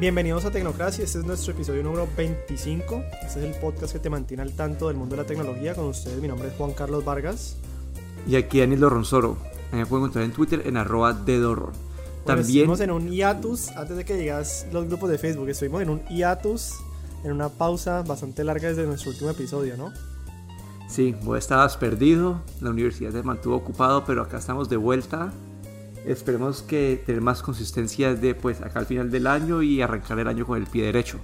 Bienvenidos a Tecnocracia, este es nuestro episodio número 25. Este es el podcast que te mantiene al tanto del mundo de la tecnología. Con ustedes, mi nombre es Juan Carlos Vargas. Y aquí Daniel Ronsoro. Me pueden encontrar en Twitter en arroba dedorror. También estuvimos en un hiatus antes de que llegas los grupos de Facebook. Estuvimos en un hiatus, en una pausa bastante larga desde nuestro último episodio, ¿no? Sí, vos estabas perdido, la universidad te mantuvo ocupado, pero acá estamos de vuelta. Esperemos que tener más consistencia de pues acá al final del año y arrancar el año con el pie derecho.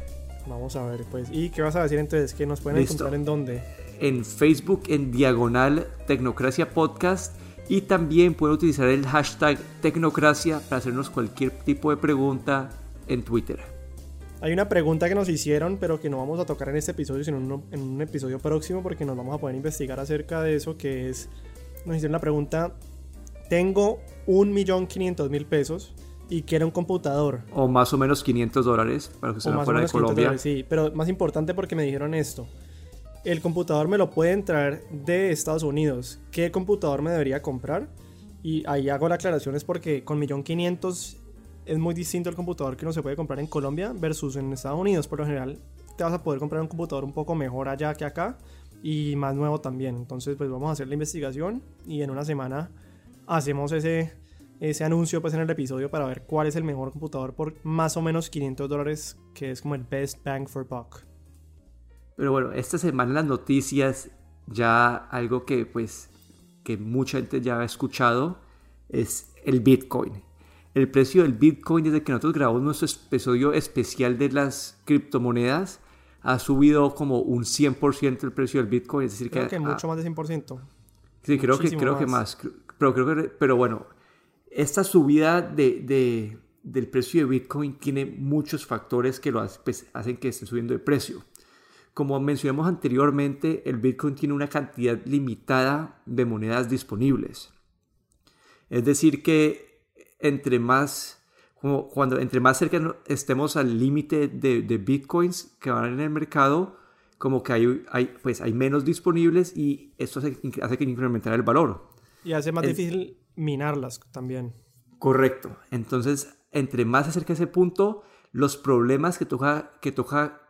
Vamos a ver, pues. ¿Y qué vas a decir entonces? ¿Que nos pueden encontrar en dónde? En Facebook, en diagonal Tecnocracia Podcast. Y también pueden utilizar el hashtag Tecnocracia para hacernos cualquier tipo de pregunta en Twitter. Hay una pregunta que nos hicieron, pero que no vamos a tocar en este episodio, sino en un episodio próximo, porque nos vamos a poder investigar acerca de eso, que es, nos hicieron la pregunta, tengo un millón quinientos mil pesos y quiero un computador. O más o menos 500 dólares para que se fuera de Colombia. sí, pero más importante porque me dijeron esto. El computador me lo pueden traer de Estados Unidos. ¿Qué computador me debería comprar? Y ahí hago la aclaración es porque con millón quinientos es muy distinto el computador que uno se puede comprar en Colombia versus en Estados Unidos. Por lo general, te vas a poder comprar un computador un poco mejor allá que acá y más nuevo también. Entonces, pues vamos a hacer la investigación y en una semana hacemos ese, ese anuncio pues en el episodio para ver cuál es el mejor computador por más o menos 500 dólares, que es como el best bang for buck. Pero bueno, esta semana las noticias ya algo que pues que mucha gente ya ha escuchado es el Bitcoin. El precio del Bitcoin desde que nosotros grabamos nuestro episodio especial de las criptomonedas ha subido como un 100% el precio del Bitcoin. Es decir, creo que, mucho más de 100%. Sí, creo que, creo que más. Pero, creo que, pero bueno, esta subida de, del precio de Bitcoin tiene muchos factores que lo pues, hacen que esté subiendo de precio. Como mencionamos anteriormente, el Bitcoin tiene una cantidad limitada de monedas disponibles. Es decir, que entre más, como cuando entre más cerca estemos al límite de, de, Bitcoins que van en el mercado, como que hay, hay, pues hay menos disponibles y esto hace, hace que incrementar el valor. Y hace más difícil minarlas también. Correcto. Entonces, entre más se acerca ese punto, los problemas que toca, que toca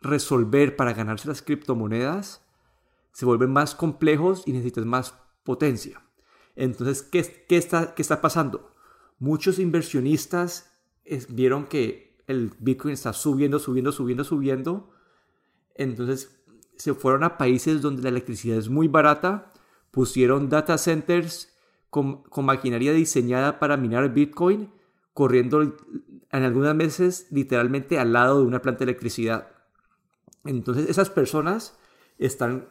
resolver para ganarse las criptomonedas se vuelven más complejos y necesitas más potencia. Entonces, ¿qué, qué, está, qué está pasando? Muchos inversionistas vieron que el Bitcoin está subiendo, subiendo, subiendo, subiendo. Entonces se fueron a países donde la electricidad es muy barata pusieron data centers con, maquinaria diseñada para minar Bitcoin, corriendo en algunas meses literalmente al lado de una planta de electricidad. Entonces esas personas están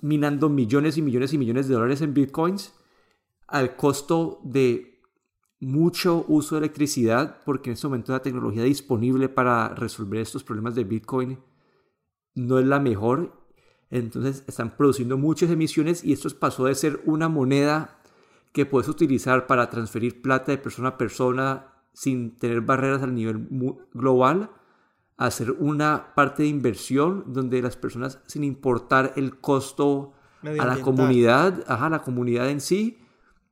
minando millones y millones y millones de dólares en bitcoins al costo de mucho uso de electricidad, porque en este momento la tecnología disponible para resolver estos problemas de bitcoin no es la mejor entonces están produciendo muchas emisiones y esto pasó de ser una moneda que puedes utilizar para transferir plata de persona a persona sin tener barreras a nivel global a ser una parte de inversión donde las personas sin importar el costo a la comunidad, a la comunidad en sí,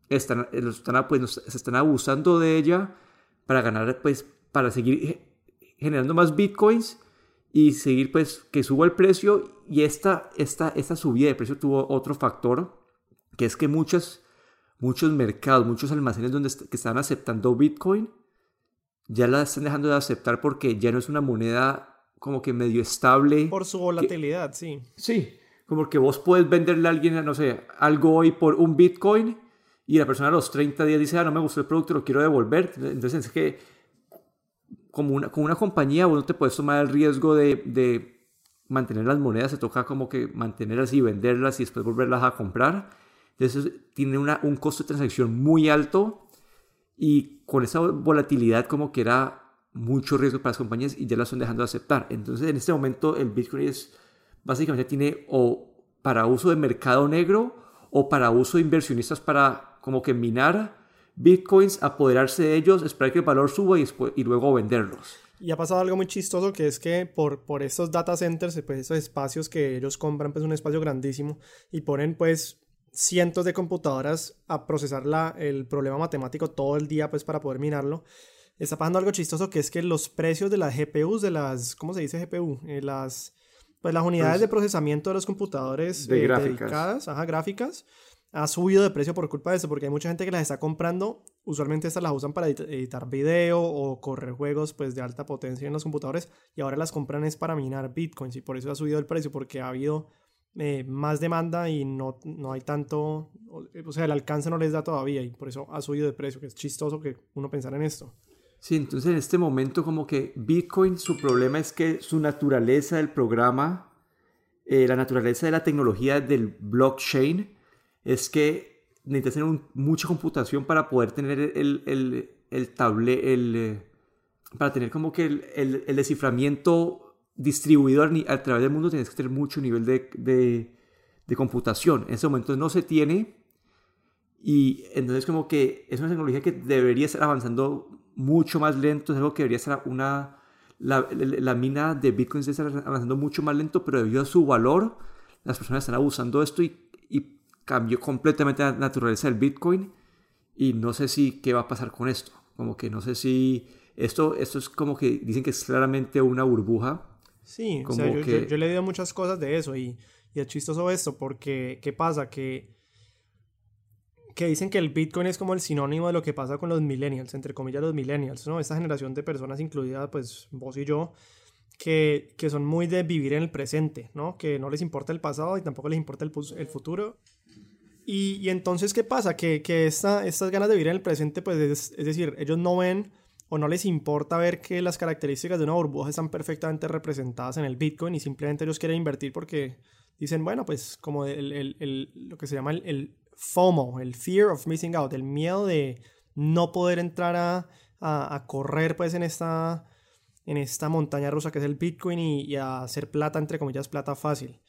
están, están, pues, se están abusando de ella para ganar, pues, para seguir generando más bitcoins y seguir pues que suba el precio y esta, esta, esta subida de precio tuvo otro factor que es que muchos, muchos mercados, muchos almacenes donde que están aceptando Bitcoin ya la están dejando de aceptar porque ya no es una moneda como que medio estable. Por su volatilidad, sí. Sí, como que vos puedes venderle a alguien, no sé, algo hoy por un Bitcoin y la persona a los 30 días dice, ah, no me gustó el producto, lo quiero devolver. Entonces es que como una, una compañía vos no te puedes tomar el riesgo de, mantener las monedas, se toca como que mantenerlas y venderlas y después volverlas a comprar. Entonces tiene una, un costo de transacción muy alto y con esa volatilidad como que era mucho riesgo para las compañías y ya las están dejando de aceptar. Entonces en este momento el Bitcoin es básicamente tiene o para uso de mercado negro o para uso de inversionistas para como que minar bitcoins, apoderarse de ellos, esperar que el valor suba y, y luego venderlos. Y ha pasado algo muy chistoso que es que por, por estos data centers, pues esos espacios que ellos compran, pues un espacio grandísimo y ponen pues cientos de computadoras a procesar la, el problema matemático todo el día pues para poder minarlo. está pasando algo chistoso que es que los precios de las GPUs, de las, ¿cómo se dice GPU? Eh, las, pues las unidades de procesamiento de los computadores De eh, gráficas. dedicadas, ajá, gráficas, ha subido de precio por culpa de eso, porque hay mucha gente que las está comprando, usualmente estas las usan para edit- editar video o correr juegos pues de alta potencia en los computadores y ahora las compran es para minar bitcoins y por eso ha subido el precio, porque ha habido eh, más demanda y no, no hay tanto, o sea, el alcance no les da todavía y por eso ha subido de precio, que es chistoso que uno pensara en esto. Sí, entonces en este momento como que Bitcoin, su problema es que su naturaleza del programa, eh, la naturaleza de la tecnología del blockchain, es que necesitas tener mucha computación para poder tener el, el, el table, el, eh, para tener como que el, el- desciframiento distribuido a, través del mundo, tienes que tener mucho nivel de, de, computación. En ese momento no se tiene y entonces como que es una tecnología que debería estar avanzando mucho más lento, es algo que debería estar una... La, la- mina de Bitcoin está avanzando mucho más lento, pero debido a su valor, las personas están abusando de esto y cambió completamente la naturaleza del Bitcoin y no sé si qué va a pasar con esto. Como que no sé si esto, esto es como que dicen que es claramente una burbuja. Sí, o Como sea, yo, yo- que- yo he leído muchas cosas de eso y, y es chistoso esto porque, ¿qué pasa? Que, que dicen que el Bitcoin es como el sinónimo de lo que pasa con los millennials, entre comillas los millennials, ¿no? Esta generación de personas, incluida pues vos y yo, que, que son muy de vivir en el presente, ¿no? Que no les importa el pasado y tampoco les importa el, el futuro. Y, entonces, ¿qué pasa? Que, esta, estas ganas de vivir en el presente, pues es, es decir, ellos no ven o no les importa ver que las características de una burbuja están perfectamente representadas en el Bitcoin y simplemente ellos quieren invertir porque dicen, bueno, pues como lo que se llama el, FOMO, el Fear of Missing Out, el miedo de no poder entrar a, correr pues en esta, en esta montaña rusa que es el Bitcoin y, y a hacer plata, entre comillas, plata fácil.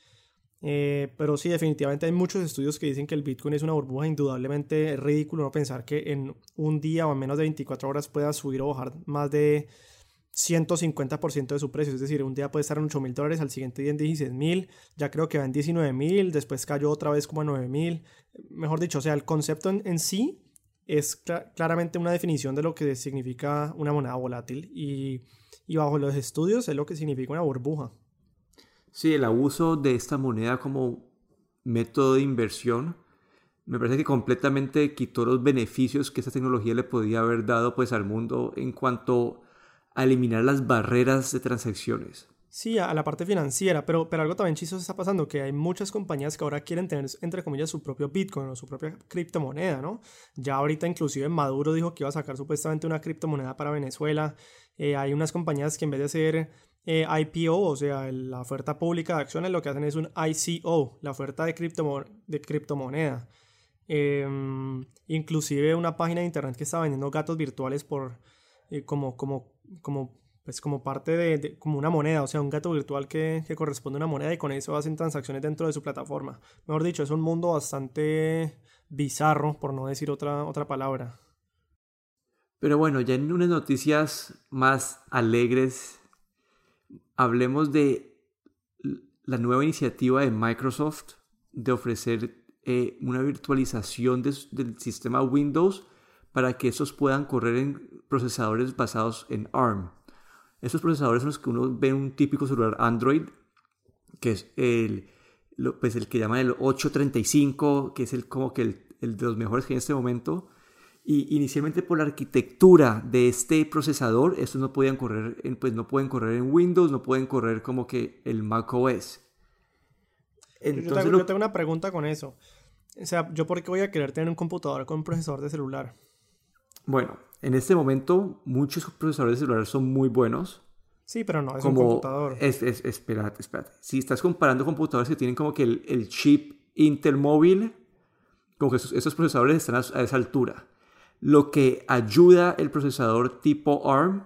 Eh, pero sí, definitivamente hay muchos estudios que dicen que el Bitcoin es una burbuja. Indudablemente es ridículo no pensar que en un día o en menos de 24 horas pueda subir o bajar más de 150% de su precio. Es decir, un día puede estar en 8 mil dólares, al siguiente día en 16 mil, ya creo que va en 19 mil, después cayó otra vez como a 9 mil. Mejor dicho, o sea, el concepto en, sí es cla- claramente una definición de lo que significa una moneda volátil y, y bajo los estudios es lo que significa una burbuja. Sí, el abuso de esta moneda como método de inversión me parece que completamente quitó los beneficios que esta tecnología le podía haber dado pues al mundo en cuanto a eliminar las barreras de transacciones. Sí, a la parte financiera, pero, pero algo también chistoso está pasando, que hay muchas compañías que ahora quieren tener, entre comillas, su propio Bitcoin o su propia criptomoneda, ¿no? Ya ahorita inclusive Maduro dijo que iba a sacar supuestamente una criptomoneda para Venezuela. Eh, hay unas compañías que en vez de hacer eh, IPO, o sea, la oferta pública de acciones, lo que hacen es un ICO, la oferta de, criptomo- de criptomoneda. Em, inclusive una página de internet que está vendiendo gatos virtuales por eh, como, como, como, pues como parte de, de- como una moneda, o sea, un gato virtual que, que corresponde a una moneda y con eso hacen transacciones dentro de su plataforma. Mejor dicho, es un mundo bastante bizarro, por no decir otra, otra palabra. Pero bueno, ya en unas noticias más alegres, hablemos de la nueva iniciativa de Microsoft de ofrecer eh, una virtualización del sistema Windows para que estos puedan correr en procesadores basados en ARM. Estos procesadores son los que uno ve en un típico celular Android, que es el, pues el que llaman el 835, que es el, como que el, el de los mejores que hay en este momento. Y inicialmente por la arquitectura de este procesador, estos no podían correr, en, pues no pueden correr en Windows, no pueden correr como que el Mac OS. Yo- tengo, lo- yo tengo una pregunta con eso. O sea, ¿yo por qué voy a querer tener un computador con un procesador de celular? bueno, en este momento muchos procesadores de celular son muy buenos. Sí, pero no, es un computador. Es, es- espérate, espérate. Si estás comparando computadores que tienen como que el, el chip Intel móvil, como que esos, esos procesadores están a, a esa altura. Lo que ayuda el procesador tipo ARM,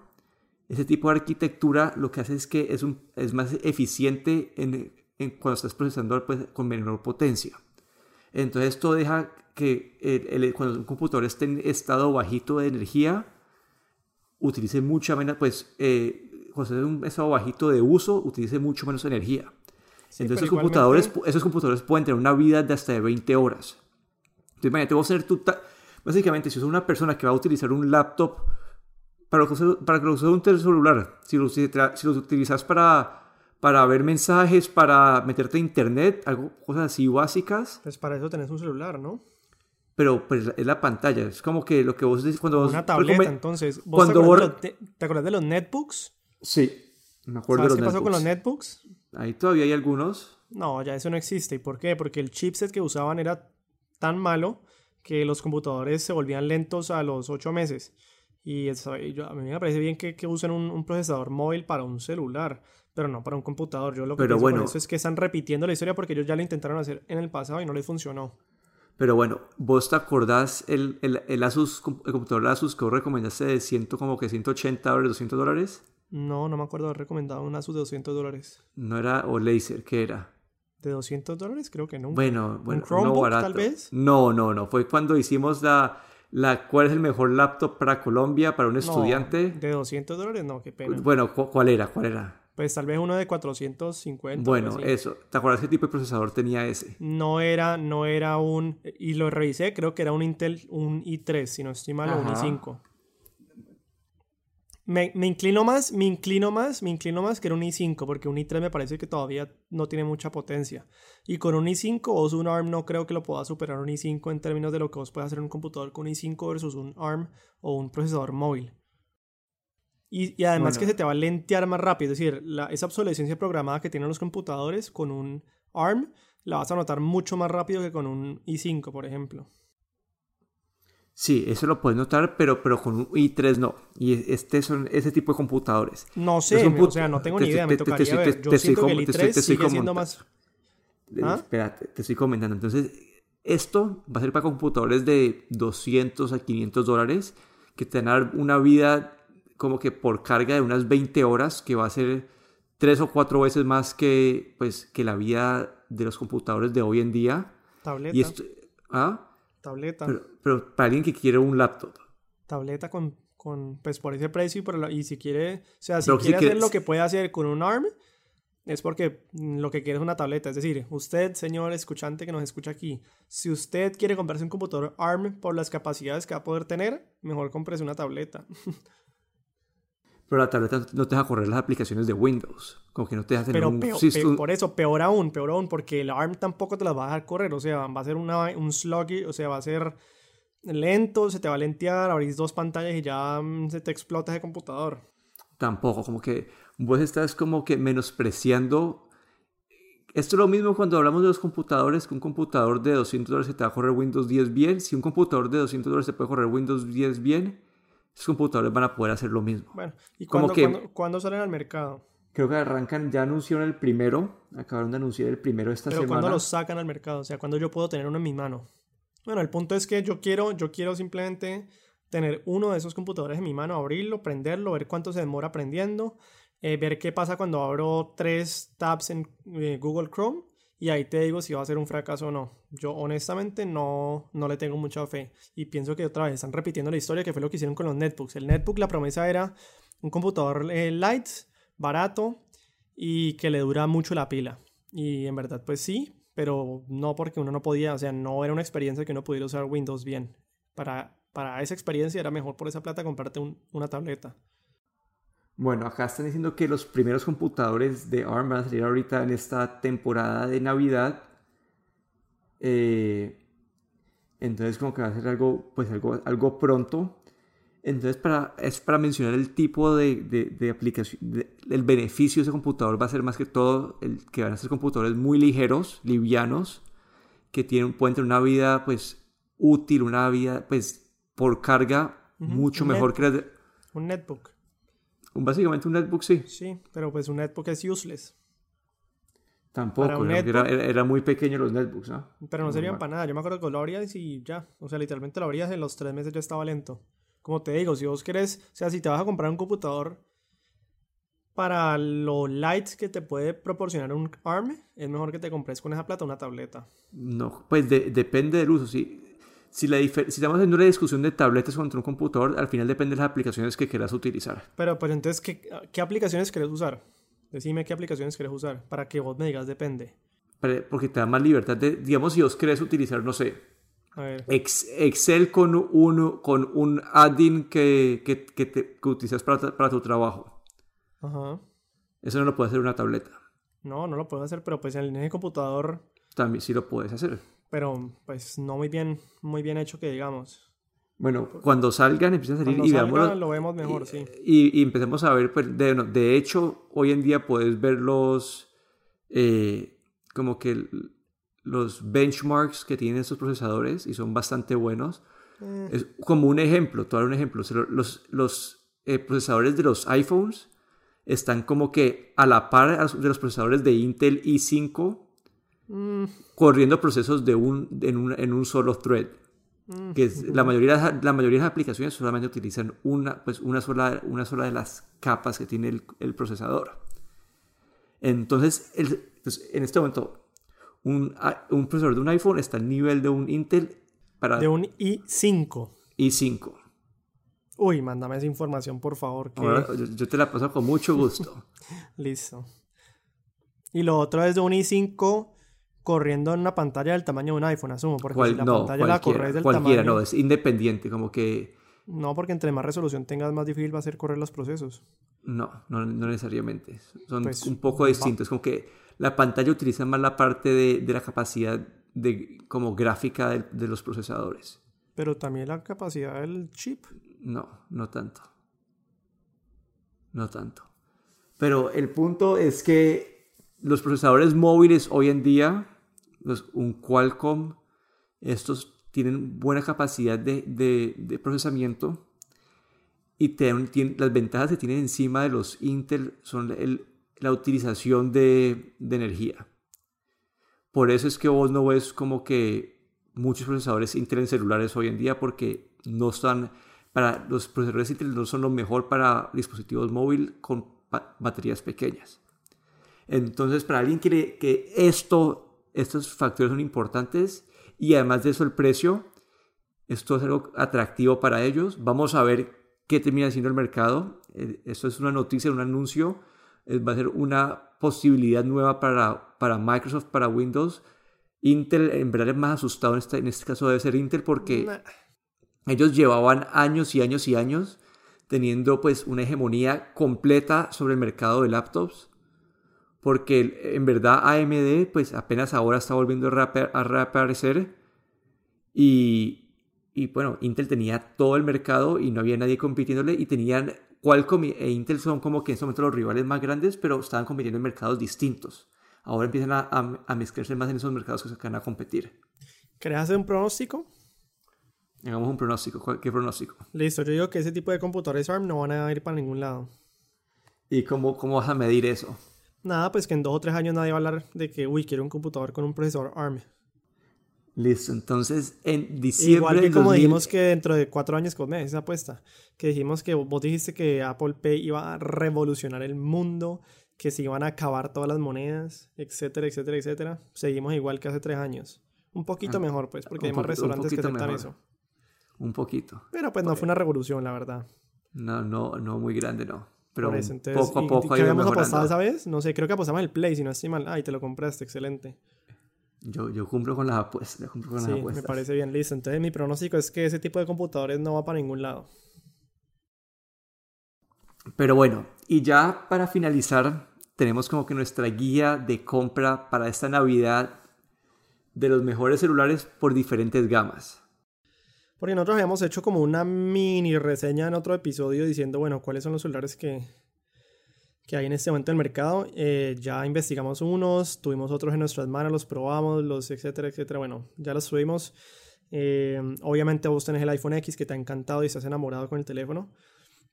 ese tipo de arquitectura, lo que hace es que es, un, es más eficiente en, en cuando estás procesando pues, con menor potencia. Entonces esto deja que el- el- cuando un computador esté en estado bajito de energía, utilice mucha menos, pues, eh, cuando esté en un estado bajito de uso, utilice mucho menos energía. Sí, Entonces esos computadores, esos computadores pueden tener una vida de hasta de 20 horas. Entonces imagínate, vos ta- básicamente, si sos una persona que va a utilizar un laptop para que usas, para que lo uses un celular. Si lo, si lo utilizas para, para ver mensajes, para meterte a internet, algo, cosas así básicas. Pues para eso tenés un celular, ¿no? Pero pues es la pantalla. Es como que lo que vos dices cuando vos... Una tableta, entonces. ¿Vos cuando te, vos- acuerdas de los, te acuerdas de los netbooks? Sí, me acuerdo de ¿Sabes los qué pasó con los netbooks. netbooks? Ahí todavía hay algunos. No, ya eso no existe. ¿Y por qué? Porque el chipset que usaban era tan malo que los computadores se volvían lentos a los 8 meses. Y eso- yo- a mí me parece bien que, que usen un, un procesador móvil para un celular, pero no para un computador. Yo lo que Pero pienso bueno. eso es que están repitiendo la historia porque ellos ya lo intentaron hacer en el pasado y no les funcionó. Pero bueno, ¿vos te acordás el, el, el Asus, el computador Asus que vos recomendaste de 100, como que 180 dólares, 200 dólares? No, no me acuerdo haber recomendado un Asus de 200 dólares. No era, o Laser, ¿qué era? ¿De 200 dólares? Creo que no. Bueno, bueno, no Chromebook, barato. tal vez? No, no, no. Fue cuando hicimos la, la cuál es el mejor laptop para Colombia, para un No, estudiante. ¿De 200 dólares? No, qué pena. Bueno, cu- ¿cuál era? ¿Cuál era? Pues tal vez uno de 450. Bueno, eso. ¿Te acuerdas qué tipo de procesador tenía ese? No era, no era un. Y lo revisé, creo que era un Intel, un i3, si no estoy mal, o un Ajá. i5. Me, me inclino más, me inclino más, me inclino más que era un i5, porque un i3 me parece que todavía no tiene mucha potencia. Y con un i5 o un ARM no creo que lo pueda superar un i5 en términos de lo que vos puedes hacer en un computador con un i5 versus un ARM o un procesador móvil. Y, y además Bueno. que se te va a lentear más rápido, es decir, la- esa obsolescencia programada que tienen los computadores con un ARM la vas a notar mucho más rápido que con un i5, por ejemplo. Sí, eso lo puedes notar, pero, pero con un i3 no. Y este son ese tipo de computadores. No sé, o sea, no tengo te- ni idea, te- me te tocaría ver. te- Yo te siento estoy que el te i3 estoy- te estoy sigue siendo comentando. más... Eh, ¿Ah? Espérate, te estoy comentando. Entonces, esto va a ser para computadores de 200 a 500 dólares que te van a dar una vida como que por carga de unas 20 horas, que va a ser tres o cuatro veces más que, pues, que la vida de los computadores de hoy en día. Tableta, Y esto, ¿ah? Tableta, pero, pero para alguien que quiere un laptop. tableta con, con, pues por ese precio y, por la- y si quiere, o sea, si Pero si quiere hacer lo que puede hacer con un ARM, es porque mm, lo que quiere es una tableta. Es decir, usted, señor escuchante que nos escucha aquí, si usted quiere comprarse un computador ARM por las capacidades que va a poder tener, mejor cómprese una tableta. Pero la tableta no te deja correr las aplicaciones de Windows. Como que no te deja tener Pero un peor, system- por eso, peor aún, peor aún, porque el ARM tampoco te las va a dejar correr. O sea, va a ser una, un sluggy, o sea, va a ser lento, se te va a lentear, abrís dos pantallas y ya mm, se te explota ese computador. Tampoco, como que vos estás como que menospreciando. Esto es lo mismo cuando hablamos de los computadores, que un computador de 200 dólares se te va a correr Windows 10 bien. Si un computador de 200 dólares se puede correr Windows 10 bien, esos computadores van a poder hacer lo mismo. Bueno, ¿y Como cuándo, que- cuándo- cuándo salen al mercado? Creo que arrancan, ya anunciaron el primero, acabaron de anunciar el primero esta Pero semana. cuándo los sacan al mercado, o sea, cuándo yo puedo tener uno en mi mano. Bueno, el punto es que yo quiero, yo quiero simplemente tener uno de esos computadores en mi mano, abrirlo, prenderlo, ver cuánto se demora prendiendo, eh, ver qué pasa cuando abro tres tabs en eh, Google Chrome y ahí te digo si va a ser un fracaso o no. Yo honestamente no, no le tengo mucha fe y pienso que otra vez están repitiendo la historia que fue lo que hicieron con los netbooks. El netbook la promesa era un computador eh, light, barato y que le dura mucho la pila. Y en verdad, pues sí, pero no porque uno no podía, o sea, no era una experiencia que uno pudiera usar Windows bien. Para, para esa experiencia era mejor por esa plata comprarte un- una tableta. Bueno, acá están diciendo que los primeros computadores de ARM van a salir ahorita en esta temporada de Navidad. Eh, entonces como que va a ser algo, pues algo, algo pronto. Entonces para, es para mencionar el tipo de, de, de aplicación, de- el beneficio de ese computador va a ser más que todo el que van a ser computadores muy ligeros, livianos, que tienen, pueden tener una vida pues útil, una vida pues por carga mucho un mejor que la de- Un netbook, básicamente un netbook, sí. sí, pero pues un netbook es useless. Tampoco, un era, netbook. era, era muy pequeño los netbooks, ¿no? Pero no servían Normal. para nada. Yo me acuerdo que lo abrías y ya. O sea, literalmente lo abrías en los tres meses ya estaba lento. Como te digo, si vos querés, o sea, si te vas a comprar un computador para lo light que te puede proporcionar un ARM, es mejor que te compres con esa plata una tableta. No, pues de- depende del uso. Si, si, la si estamos haciendo una discusión de tabletas contra un computador, al final depende de las aplicaciones que quieras utilizar. Pero pues entonces, ¿qué, qué aplicaciones querés usar? Decime qué aplicaciones querés usar para que vos me digas depende. Porque te da más libertad de, digamos, si vos querés utilizar, no sé, A ver. Ex- Excel con un, con un add-in que, que, que, te- que utilizas para, para tu trabajo. Ajá. Eso no lo puede hacer una tableta. No, no lo puedo hacer, pero pues en el computador, También sí lo puedes hacer. Pero pues no muy bien, muy bien hecho que digamos. Bueno, cuando salgan, empiezan a salir Cuando y salga, veámoslo. lo vemos mejor, y, sí. y- y empecemos a ver, pues, de, de hecho, hoy en día puedes ver los, eh, como que los benchmarks que tienen estos procesadores y son bastante buenos. Eh, Es como un ejemplo, te voy a dar un ejemplo. Los, los eh, procesadores de los iPhones están como que a la par de los procesadores de Intel i5 mm, corriendo procesos de un, en, un, en un solo thread. mm, Que es- la, mayoría, la mayoría de las aplicaciones solamente utilizan una, pues una, sola, una sola de las capas que tiene el, el procesador. Entonces, el- pues, en este momento, un, un procesador de un iPhone está al nivel de un Intel para De un i5. i5. Uy, mándame esa información, por favor. Que... Ahora, yo, yo te la paso con mucho gusto. Listo. Y lo otro es de un i5 corriendo en una pantalla del tamaño de un iPhone, asumo. Porque Cual- si la no, pantalla la corres del cualquiera, tamaño... no, es independiente, como que No, porque entre más resolución tengas, más difícil va a ser correr los procesos. no, no, no necesariamente. Son Pues, un poco va- distintos, como que la pantalla utiliza más la parte de, de la capacidad de, como gráfica de, de los procesadores. Pero también la capacidad del chip. No, no tanto. No tanto. Pero el punto es que los procesadores móviles hoy en día, los, un Qualcomm, estos tienen buena capacidad de, de- procesamiento y te dan- tien- las ventajas que tienen encima de los Intel son la utilización de, de energía. Por eso es que vos no ves como que muchos procesadores Intel en celulares hoy en día porque no están para los procesadores Intel no son lo mejor para dispositivos móviles con ba- baterías pequeñas. Entonces, para alguien que, que esto, estos factores son importantes y además de eso el precio, esto es algo atractivo para ellos. Vamos a ver qué termina siendo el mercado. Eh, Esto es una noticia, un anuncio. Eh, Va a ser una posibilidad nueva para, para Microsoft, para Windows. Intel, en verdad, es más asustado en este, en este caso debe ser Intel porque Nah. ellos llevaban años y años y años teniendo pues una hegemonía completa sobre el mercado de laptops. Porque en verdad AMD pues apenas ahora está volviendo a, reaparecer. Y, y bueno, Intel tenía todo el mercado y no había nadie compitiéndole. Y tenían Qualcomm e Intel son como que en este momento los rivales más grandes, pero estaban compitiendo en mercados distintos. Ahora empiezan a, a- a mezclarse más en esos mercados que se van a competir. ¿Querés hacer un pronóstico? Hagamos un pronóstico. ¿Cuál- ¿Qué pronóstico? Listo, yo digo que ese tipo de computadores ARM no van a ir para ningún lado. ¿Y cómo, cómo vas a medir eso? Nada, pues que en dos o tres años nadie va a hablar de que, uy, quiero un computador con un procesador ARM. Listo, entonces en diciembre Igual que como 2000 dijimos que dentro de cuatro años, con esa apuesta, que dijimos que vos dijiste que Apple Pay iba a revolucionar el mundo, que se iban a acabar todas las monedas, etcétera, etcétera, etcétera. Seguimos igual que hace tres años. Un poquito Ah, mejor, pues, porque hay más restaurantes que aceptan mejor. eso. Un poquito. Pero pues no fue una revolución, la verdad. No, no, no muy grande, no. Pero Por eso, entonces, poco a ¿y poco ¿qué habíamos apostado esa vez? No sé, creo que apostamos el Play, si no estoy mal. Ay, te lo compraste, excelente. Yo, yo cumplo con las apuestas. Yo cumplo con Sí, las me apuestas. parece bien, listo. Entonces mi pronóstico es que ese tipo de computadores no va para ningún lado. Pero bueno, y ya para finalizar, tenemos como que nuestra guía de compra para esta Navidad de los mejores celulares por diferentes gamas. Porque nosotros habíamos hecho como una mini reseña en otro episodio diciendo, bueno, cuáles son los celulares que, que hay en este momento en el mercado. Eh, ya investigamos unos, tuvimos otros en nuestras manos, los probamos, los etcétera, etcétera. Bueno, ya los tuvimos. Eh, obviamente vos tenés el iPhone X que te ha encantado y estás enamorado con el teléfono.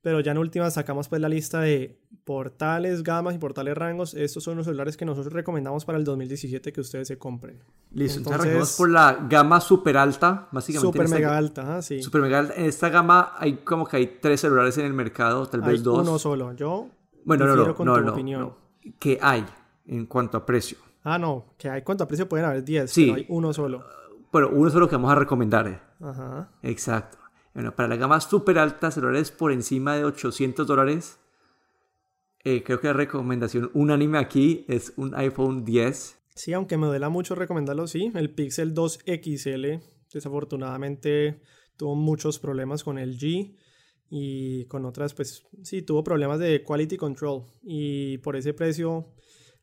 Pero ya en última sacamos pues la lista de portales, gamas y portales rangos. Estos son los celulares que nosotros recomendamos para el 2017 que ustedes se compren. Listo, entonces, arrancamos por la gama super alta, básicamente. en Super mega alta, ¿ah? sí. Super mega alta. En esta gama hay como que hay tres celulares en el mercado, tal Hay vez dos. uno solo. Yo Bueno, no, no, con no, tu no, opinión. no. ¿Qué hay en cuanto a precio? Ah, no, que hay cuánto precio pueden haber 10, Sí. pero hay uno solo. Bueno, uno es lo que vamos a recomendar. eh. Ajá. Exacto. Bueno, para la gama super alta, celulares por encima de 800 dólares, eh, creo que la recomendación unánime aquí es un iPhone 10. Sí, aunque me duela mucho recomendarlo, sí. El Pixel 2 XL Desafortunadamente tuvo muchos problemas con el G y con otras, pues sí, tuvo problemas de quality control y por ese precio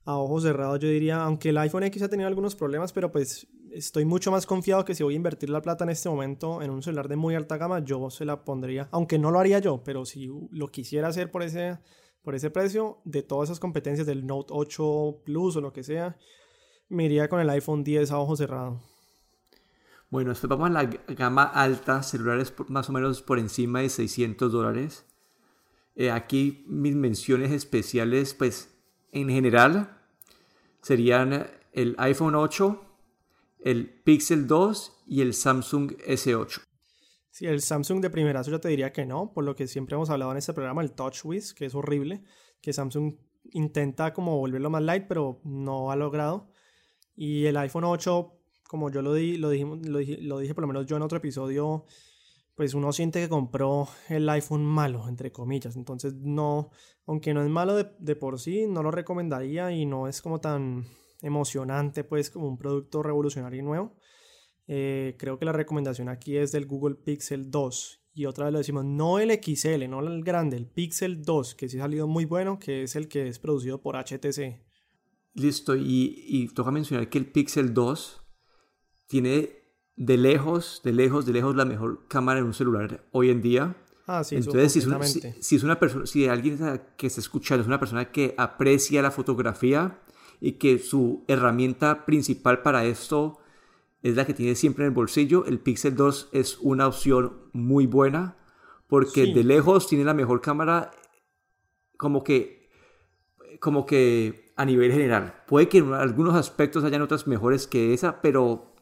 a ojos cerrados yo diría, aunque el iPhone X ha tenido algunos problemas, pero pues estoy mucho más confiado que si voy a invertir la plata en este momento en un celular de muy alta gama, yo se la pondría, aunque no lo haría yo, pero si lo quisiera hacer por ese, por ese precio, de todas esas competencias del Note 8 Plus o lo que sea, me iría con el iPhone 10 a ojos cerrados. Bueno, después vamos a la gama alta, celulares más o menos por encima de 600 dólares. Eh, aquí mis menciones especiales, pues en general, serían el iPhone 8, el Pixel 2 y el Samsung S8. Sí, el Samsung de primerazo yo te diría que no, por lo que siempre hemos hablado en este programa, el TouchWiz, que es horrible, que Samsung intenta como volverlo más light, pero no ha logrado. Y el iPhone 8, como yo lo, di, lo, dijimos, dije, lo dije por lo menos yo en otro episodio, pues uno siente que compró el iPhone malo, entre comillas. Entonces no, aunque no es malo de, de, por sí, no lo recomendaría y no es como tan emocionante, pues como un producto revolucionario y nuevo. Eh, creo que la recomendación aquí es del Google Pixel 2. Y otra vez lo decimos, no el XL, no el grande, el Pixel 2, que sí ha salido muy bueno, que es el que es producido por HTC. Listo, y, y toca mencionar que el Pixel 2 tiene de lejos, de lejos, de lejos la mejor cámara en un celular hoy en día. Ah, sí, Entonces, si es, una, si, si es, una, persona, si alguien que está escuchando es una persona que aprecia la fotografía y que su herramienta principal para esto es la que tiene siempre en el bolsillo, el Pixel 2 es una opción muy buena porque sí. de lejos tiene la mejor cámara como que como que a nivel general. Puede que en algunos aspectos hayan otras mejores que esa, pero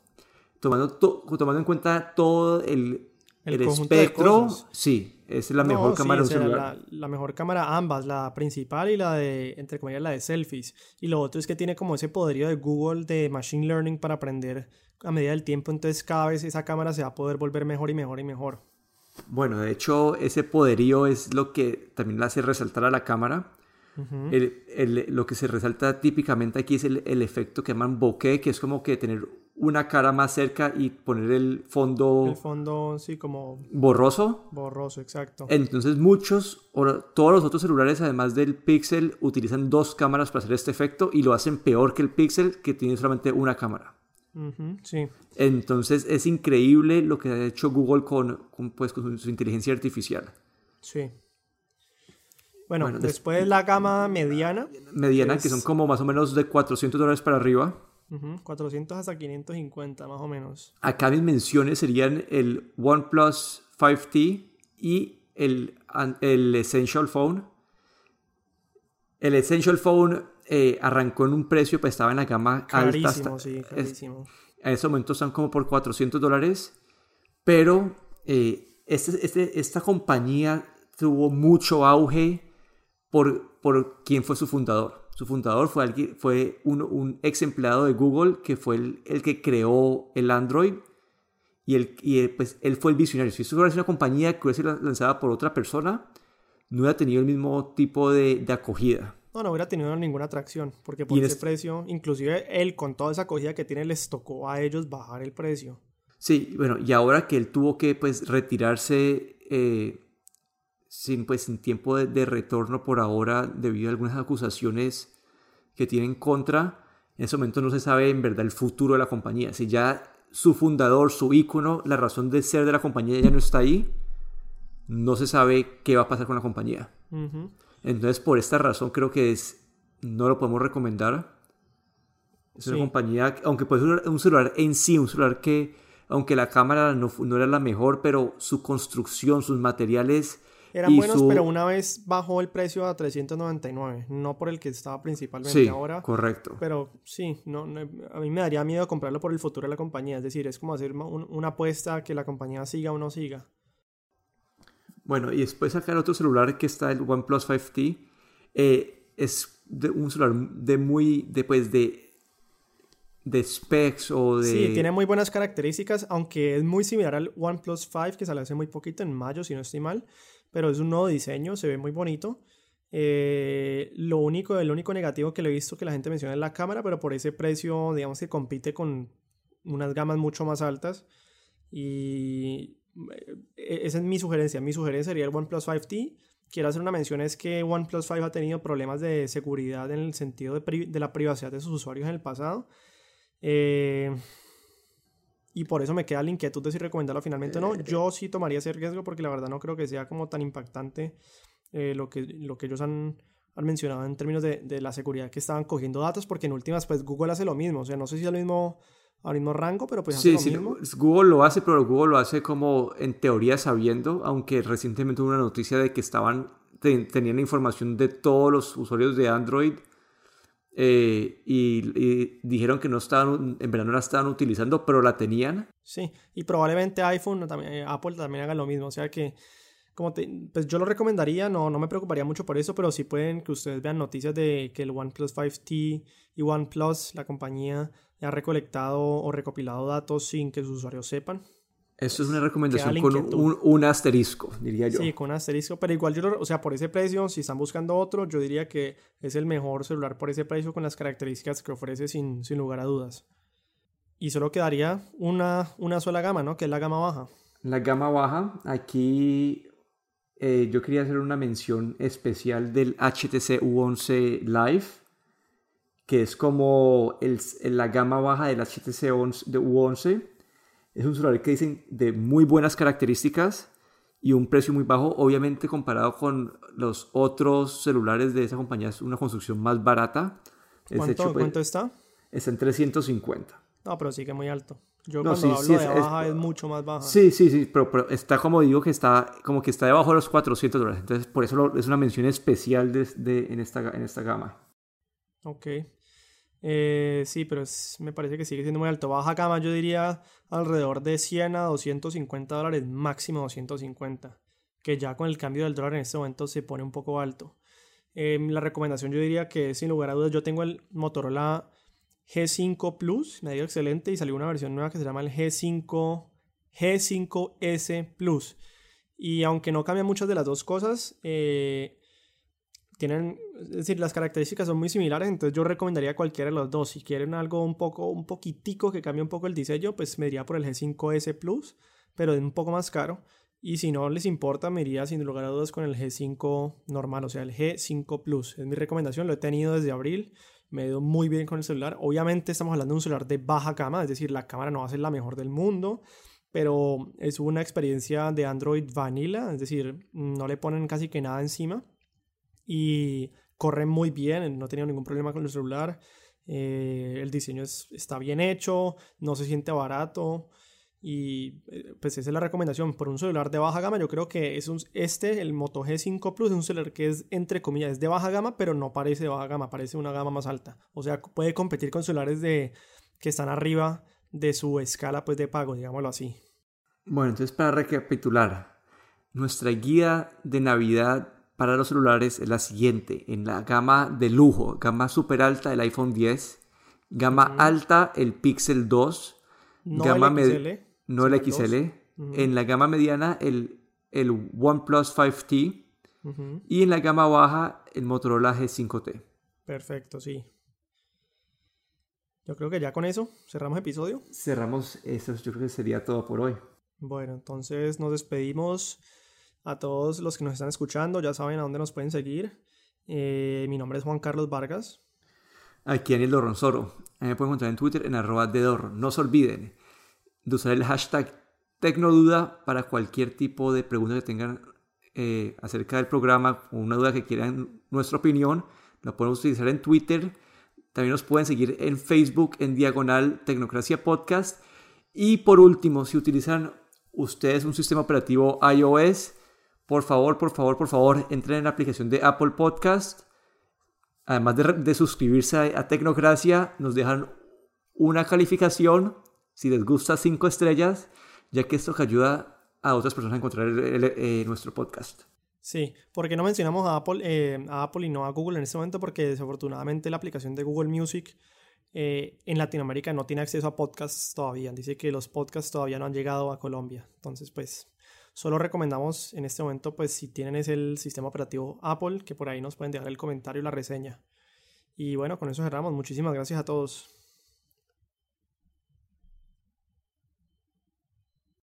tomando, to, tomando en cuenta todo el, el, el espectro, sí, es la mejor cámara sí, de un celular. La, la, mejor cámara, ambas, la principal y la de, entre comillas, la de selfies. Y lo otro es que tiene como ese poderío de Google de Machine Learning para aprender a medida del tiempo, entonces cada vez esa cámara se va a poder volver mejor y mejor y mejor. Bueno, de hecho, ese poderío es lo que también la hace resaltar a la cámara. Uh -huh. el, el, lo que se resalta típicamente aquí es el, el, efecto que llaman bokeh, que es como que tener una cara más cerca y poner el fondo... El fondo, sí, como... Borroso. Borroso, exacto. Entonces muchos, o todos los otros celulares, además del Pixel, utilizan dos cámaras para hacer este efecto y lo hacen peor que el Pixel, que tiene solamente una cámara. Uh -huh, sí. Entonces es increíble lo que ha hecho Google con, con, pues, con su inteligencia artificial. Sí. Bueno, bueno después des la gama mediana. Mediana, que, es... que, son como más o menos de 400 dólares para arriba. Uh -huh, 400 hasta 550, más o menos. Acá mis menciones serían el OnePlus 5T y el, el Essential Phone. El Essential Phone eh, arrancó en un precio, pues estaba en la gama carísimo, alta. Hasta, sí, carísimo. Es, en ese momento están como por 400 dólares. Pero eh, este, este, esta compañía tuvo mucho auge por, por quién fue su fundador. Su fundador fue, alguien, fue un, un, ex empleado de Google que fue el, el que creó el Android y, él, pues, él fue el visionario. Si esto fuera una compañía que hubiese lanzada por otra persona, no hubiera tenido el mismo tipo de, de acogida. No, no hubiera tenido ninguna atracción, porque por ese es... precio, inclusive él con toda esa acogida que tiene, les tocó a ellos bajar el precio. Sí, bueno, y ahora que él tuvo que pues retirarse eh, sin, pues, sin tiempo de, de, retorno por ahora debido a algunas acusaciones que tienen contra. En ese momento no se sabe en verdad el futuro de la compañía. Si ya su fundador, su ícono, la razón de ser de la compañía ya no está ahí, no se sabe qué va a pasar con la compañía. Uh -huh. Entonces, por esta razón creo que es, no lo podemos recomendar. Es sí. una compañía, aunque puede ser un celular en sí, un celular que, aunque la cámara no, no era la mejor, pero su construcción, sus materiales eran buenos, pero una vez bajó el precio a 399, no por el que estaba principalmente sí, ahora. correcto. Pero sí, no, no, a mí me daría miedo comprarlo por el futuro de la compañía, es decir, es como hacer un, una apuesta que la compañía siga o no siga. Bueno, y después acá el otro celular que está el OnePlus 5T, eh, es de un celular de muy, después de de specs o de... Sí, tiene muy buenas características, aunque es muy similar al OnePlus 5 que salió hace muy poquito, en mayo, si no estoy mal pero es un nuevo diseño, se ve muy bonito. Eh, lo único, el único negativo que le he visto que la gente menciona es la cámara, pero por ese precio, digamos que compite con unas gamas mucho más altas. Y eh, esa es mi sugerencia. Mi sugerencia sería el OnePlus 5T. Quiero hacer una mención, es que OnePlus 5 ha tenido problemas de seguridad en el sentido de, de la privacidad de sus usuarios en el pasado. Eh, y por eso me queda la inquietud de si recomendarlo finalmente o no. Yo sí tomaría ese riesgo porque la verdad no creo que sea como tan impactante eh, lo, que, lo que ellos han, han mencionado en términos de, de, la seguridad que estaban cogiendo datos, porque en últimas pues Google hace lo mismo. O sea, no sé si es lo mismo al mismo rango, pero pues sí, hace lo sí, mismo. Google lo hace, pero Google lo hace como en teoría sabiendo, aunque recientemente hubo una noticia de que estaban tenían información de todos los usuarios de Android eh, y, y, dijeron que no estaban, en verdad no la estaban utilizando, pero la tenían. Sí, y probablemente iPhone, también, eh, Apple también haga lo mismo, o sea que como te, pues yo lo recomendaría, no, no me preocuparía mucho por eso, pero sí pueden que ustedes vean noticias de que el OnePlus 5T y OnePlus, la compañía, ha recolectado o recopilado datos sin que sus usuarios sepan. Eso es una recomendación con un, un, asterisco, diría yo. Sí, con un asterisco, pero igual yo, lo, o sea, por ese precio, si están buscando otro, yo diría que es el mejor celular por ese precio con las características que ofrece sin, sin lugar a dudas. Y solo quedaría una, una sola gama, ¿no? Que es la gama baja. La gama baja, aquí eh, yo quería hacer una mención especial del HTC U11 Live, que es como el, la gama baja del HTC 11, de U11 es un celular que dicen de muy buenas características y un precio muy bajo. Obviamente comparado con los otros celulares de esa compañía es una construcción más barata. ¿Cuánto, hecho, pues, ¿cuánto está? Está en 350. No, pero sigue muy alto. Yo no, cuando sí, hablo sí, de es, baja es, es, mucho más baja. Sí, sí, sí, pero, pero, está como digo que está como que está debajo de los 400 dólares. Entonces, por eso lo, es una mención especial de, de, en, esta, en esta gama. Ok. Eh, sí, pero me parece que sigue siendo muy alto. Baja gama, yo diría alrededor de 100 a 250 dólares, máximo 250. Que ya con el cambio del dólar en este momento se pone un poco alto. Eh, la recomendación yo diría que sin lugar a dudas yo tengo el Motorola G5 Plus, me ha ido excelente y salió una versión nueva que se llama el G5, G5S Plus. Y aunque no cambia muchas de las dos cosas, eh, tienen, es decir, las características son muy similares, entonces yo recomendaría cualquiera de los dos. Si quieren algo un poco, un poquitico que cambie un poco el diseño, pues me iría por el G5S Plus, pero es un poco más caro. Y si no les importa, me iría sin lugar a dudas con el G5 normal, o sea, el G5 Plus. Es mi recomendación, lo he tenido desde abril, me ha ido muy bien con el celular. Obviamente estamos hablando de un celular de baja gama, es decir, la cámara no va a ser la mejor del mundo, pero es una experiencia de Android vanilla, es decir, no le ponen casi que nada encima y corre muy bien, no he tenido ningún problema con el celular. Eh, el diseño es, está bien hecho, no se siente barato y eh, pues esa es la recomendación. Por un celular de baja gama yo creo que es un, este, el Moto G5 Plus, es un celular que es entre comillas, es de baja gama, pero no parece de baja gama, parece una gama más alta. O sea, puede competir con celulares de, que están arriba de su escala pues, de pago, digámoslo así. Bueno, entonces para recapitular, nuestra guía de Navidad para los celulares es la siguiente. En la gama de lujo, gama super alta el iPhone 10, gama uh -huh. alta el Pixel 2, no gama el XL, no el XL. Uh -huh. En la gama mediana el, el OnePlus 5T uh -huh. y en la gama baja el Motorola G5T. Perfecto, sí. Yo creo que ya con eso cerramos episodio. Cerramos eso, yo creo que sería todo por hoy. Bueno, entonces nos despedimos a todos los que nos están escuchando, ya saben a dónde nos pueden seguir. Eh, mi nombre es Juan Carlos Vargas. Aquí Daniel Dorronzoro. Me pueden encontrar en Twitter en arroba de Dorro. No se olviden de usar el hashtag Tecnoduda para cualquier tipo de pregunta que tengan eh, acerca del programa o una duda que quieran nuestra opinión. Lo podemos utilizar en Twitter. También nos pueden seguir en Facebook en diagonal Tecnocracia Podcast. Y por último, si utilizan ustedes un sistema operativo iOS, por favor, por favor, por favor, entren en la aplicación de Apple Podcast. Además de, suscribirse a, Tecnocracia, nos dejan una calificación, si les gusta, cinco estrellas, ya que esto ayuda a otras personas a encontrar eh, nuestro podcast. Sí, porque no mencionamos a Apple, eh, a Apple y no a Google en este momento, porque desafortunadamente la aplicación de Google Music eh, en Latinoamérica no tiene acceso a podcasts todavía. Dice que los podcasts todavía no han llegado a Colombia. Entonces, pues Solo recomendamos en este momento, pues si tienen es el sistema operativo Apple, que por ahí nos pueden dejar el comentario y la reseña. Y bueno, con eso cerramos. Muchísimas gracias a todos.